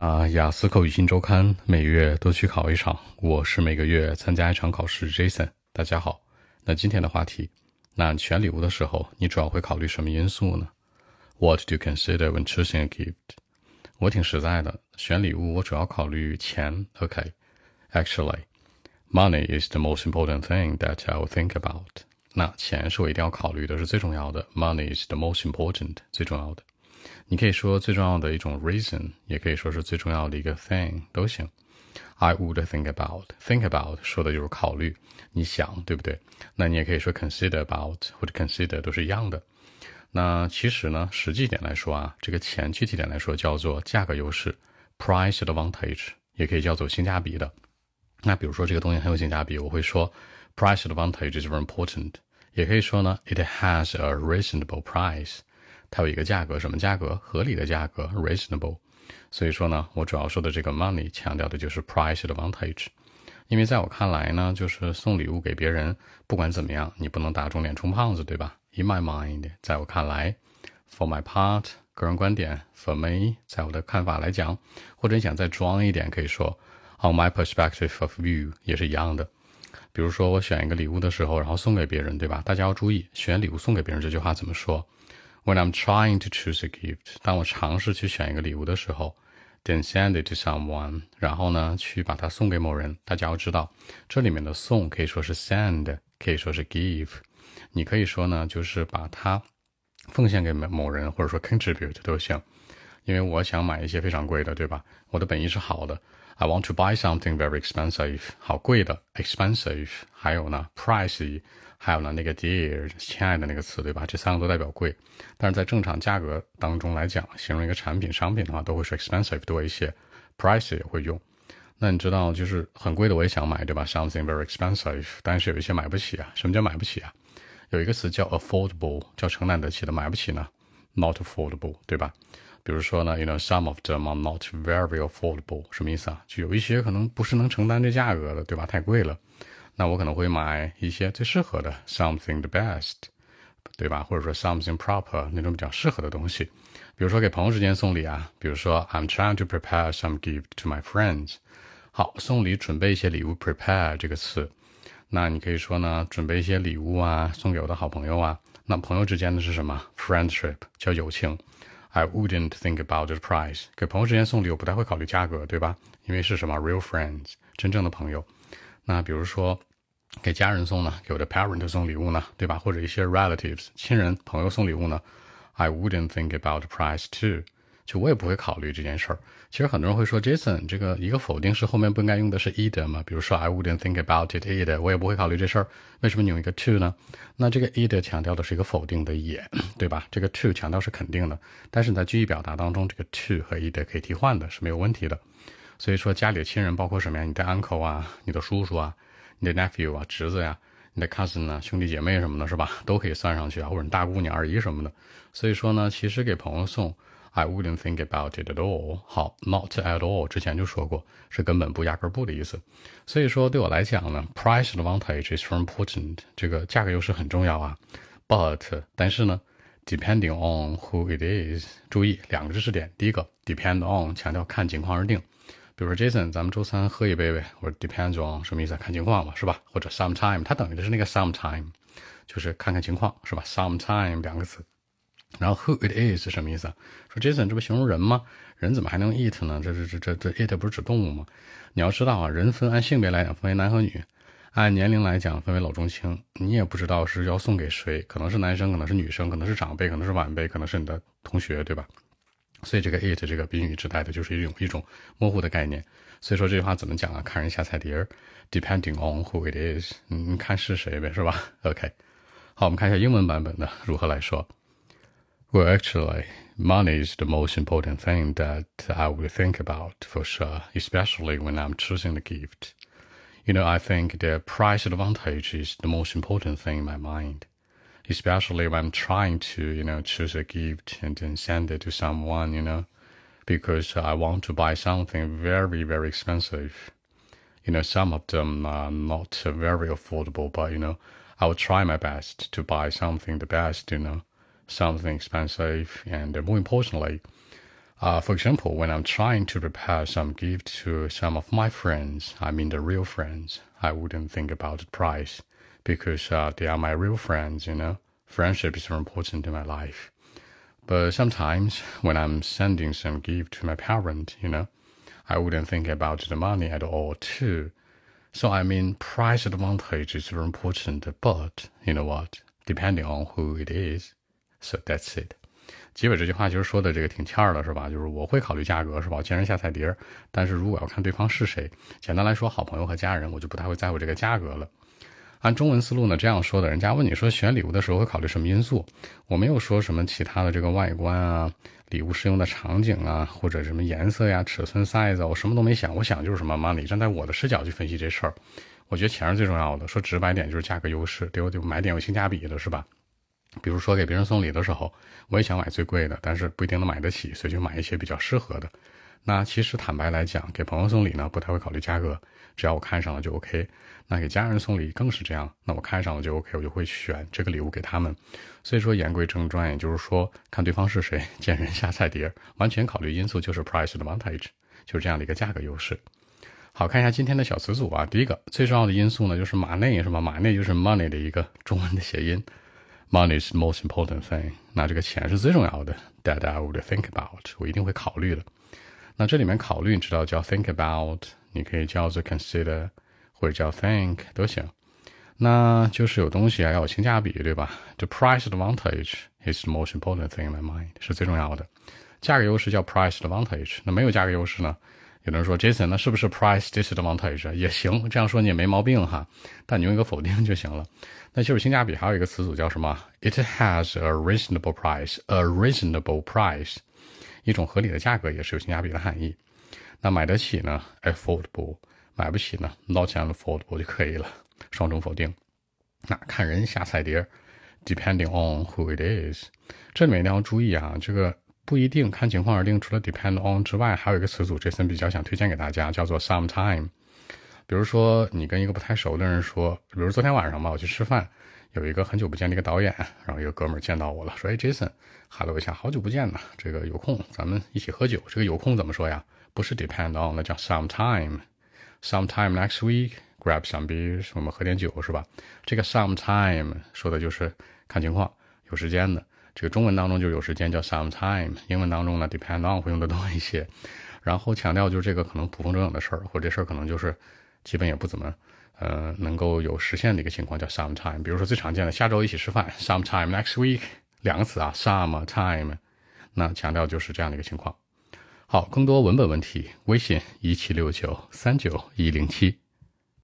啊，雅思口语新周刊每月都去考一场，我是每个月参加一场考试。Jason，大家好。那今天的话题，那选礼物的时候，你主要会考虑什么因素呢？What do you consider when choosing a gift？我挺实在的，选礼物我主要考虑钱。OK，Actually，money is the most important thing that I will think about。那钱是我一定要考虑的，是最重要的。Money is the most important，最重要的。你可以说最重要的一种 reason，也可以说是最重要的一个 thing 都行。I would think about think about 说的就是考虑，你想对不对？那你也可以说 consider about 或者 consider 都是一样的。那其实呢，实际点来说啊，这个钱具体点来说叫做价格优势 price advantage，也可以叫做性价比的。那比如说这个东西很有性价比，我会说 price advantage is very important，也可以说呢 it has a reasonable price。它有一个价格，什么价格？合理的价格，reasonable。所以说呢，我主要说的这个 money 强调的就是 price advantage。因为在我看来呢，就是送礼物给别人，不管怎么样，你不能打肿脸充胖子，对吧？In my mind，在我看来，for my part，个人观点，for me，在我的看法来讲，或者你想再装一点，可以说 on my perspective of view，也是一样的。比如说我选一个礼物的时候，然后送给别人，对吧？大家要注意，选礼物送给别人这句话怎么说？When I'm trying to choose a gift，当我尝试去选一个礼物的时候，then send it to someone，然后呢，去把它送给某人。大家要知道，这里面的送可以说是 send，可以说是 give。你可以说呢，就是把它奉献给某某人，或者说 contribute 都行。因为我想买一些非常贵的，对吧？我的本意是好的。I want to buy something very expensive，好贵的，expensive。还有呢，pricey，。还有呢，那个 dear，亲爱的那个词，对吧？这三个都代表贵，但是在正常价格当中来讲，形容一个产品、商品的话，都会是 expensive 多一些，pricey 也会用。那你知道，就是很贵的我也想买，对吧？Something very expensive，但是有一些买不起啊。什么叫买不起啊？有一个词叫 affordable，叫承担得起的，买不起呢，not affordable，对吧？比如说呢，you know，some of them are not very affordable，什么意思啊？就有一些可能不是能承担这价格的，对吧？太贵了。那我可能会买一些最适合的，something the best，对吧？或者说 something proper 那种比较适合的东西。比如说给朋友之间送礼啊，比如说 I'm trying to prepare some gift to my friends。好，送礼准备一些礼物，prepare 这个词，那你可以说呢，准备一些礼物啊，送给我的好朋友啊。那朋友之间的是什么？friendship 叫友情。I wouldn't think about the price。给朋友之间送礼，我不太会考虑价格，对吧？因为是什么？real friends，真正的朋友。那比如说。给家人送呢，给我的 parent 送礼物呢，对吧？或者一些 relatives 亲人朋友送礼物呢，I wouldn't think about the price too，就我也不会考虑这件事儿。其实很多人会说，Jason 这个一个否定式后面不应该用的是 either 吗？比如说 I wouldn't think about it either，我也不会考虑这事儿。为什么你用一个 to 呢？那这个 either 强调的是一个否定的也，对吧？这个 to 强调是肯定的，但是你在句意表达当中，这个 to 和 either 可以替换的，是没有问题的。所以说家里的亲人包括什么呀？你的 uncle 啊，你的叔叔啊。你的 nephew 啊，侄子呀，你的 cousin 呢，兄弟姐妹什么的，是吧？都可以算上去啊，或者你大姑、你二姨什么的。所以说呢，其实给朋友送，I wouldn't think about it at all。好，not at all，之前就说过，是根本不、压根不的意思。所以说对我来讲呢，price advantage is very important，这个价格优势很重要啊。But，但是呢，depending on who it is，注意两个知识点。第一个，depend on，强调看情况而定。比如说 Jason，咱们周三喝一杯呗。我说 depends on 什么意思？看情况嘛，是吧？或者 sometime，它等于的是那个 sometime，就是看看情况，是吧？sometime 两个词。然后 who it is 是什么意思啊？说 Jason，这不形容人吗？人怎么还能 eat 呢？这这这这这 it 不是指动物吗？你要知道啊，人分按性别来讲分为男和女，按年龄来讲分为老中青。你也不知道是要送给谁，可能是男生，可能是女生，可能是长辈，可能是晚辈，可能是你的同学，对吧？所以这个 it 这个宾语指代的就是一种一种模糊的概念。所以说这句话怎么讲啊？看人下菜碟儿，depending on who it is，你看是谁呗，是吧？OK，好，我们看一下英文版本的如何来说。Well, actually, money is the most important thing that I would think about for sure, especially when I'm choosing the gift. You know, I think the price advantage is the most important thing in my mind especially when I'm trying to, you know, choose a gift and then send it to someone, you know, because I want to buy something very, very expensive. You know, some of them are not very affordable, but, you know, I will try my best to buy something the best, you know, something expensive. And more importantly, Uh, for example, when I'm trying to prepare some gift to some of my friends, I mean the real friends, I wouldn't think about the price because uh, they are my real friends, you know. Friendship is very important in my life. But sometimes when I'm sending some gift to my parent, you know, I wouldn't think about the money at all too. So I mean, price advantage is very important, but you know what? Depending on who it is. So that's it. 结尾这句话其实说的这个挺欠儿的，是吧？就是我会考虑价格，是吧？我见人下菜碟。但是如果要看对方是谁，简单来说，好朋友和家人，我就不太会在乎这个价格了。按中文思路呢，这样说的，人家问你说选礼物的时候会考虑什么因素？我没有说什么其他的这个外观啊，礼物适用的场景啊，或者什么颜色呀、尺寸 size，我什么都没想。我想就是什么 money，站在我的视角去分析这事儿，我觉得钱是最重要的。说直白点就是价格优势，对我就买点有性价比的，是吧？比如说给别人送礼的时候，我也想买最贵的，但是不一定能买得起，所以就买一些比较适合的。那其实坦白来讲，给朋友送礼呢，不太会考虑价格，只要我看上了就 OK。那给家人送礼更是这样，那我看上了就 OK，我就会选这个礼物给他们。所以说言归正传，也就是说看对方是谁，见人下菜碟，完全考虑因素就是 price advantage，就是这样的一个价格优势。好看一下今天的小词组啊，第一个最重要的因素呢，就是马内是吧？马内就是 money 的一个中文的谐音。Money is the most important thing。那这个钱是最重要的，that I would think about，我一定会考虑的。那这里面考虑，你知道叫 think about，你可以叫做 consider，或者叫 think 都行。那就是有东西啊要有性价比，对吧？The price advantage is the most important thing in my mind，是最重要的。价格优势叫 price advantage。那没有价格优势呢？有人说 Jason，那是不是 price disadvantage 也行？这样说你也没毛病哈，但你用一个否定就行了。那就是性价比，还有一个词组叫什么？It has a reasonable price，a reasonable price，一种合理的价格也是有性价比的含义。那买得起呢？Affordable，买不起呢？Not affordable 就可以了，双重否定。那看人下菜碟，depending on who it is，这里面一定要注意啊，这个。不一定看情况而定。除了 depend on 之外，还有一个词组，Jason 比较想推荐给大家，叫做 sometime。比如说，你跟一个不太熟的人说，比如昨天晚上吧，我去吃饭，有一个很久不见的一个导演，然后一个哥们见到我了，说：“哎，Jason，喊了一下，好久不见呢，这个有空咱们一起喝酒。”这个有空怎么说呀？不是 depend on，那叫 sometime。sometime next week，grab some beers，我们喝点酒是吧？这个 sometime 说的就是看情况，有时间的。这个中文当中就有时间叫 sometime，英文当中呢 depend on 会用的多一些，然后强调就是这个可能捕风捉影的事儿，或者这事儿可能就是基本也不怎么，呃，能够有实现的一个情况叫 sometime。比如说最常见的下周一起吃饭，sometime next week，两个词啊，sometime，那强调就是这样的一个情况。好，更多文本问题，微信一七六九三九一零七。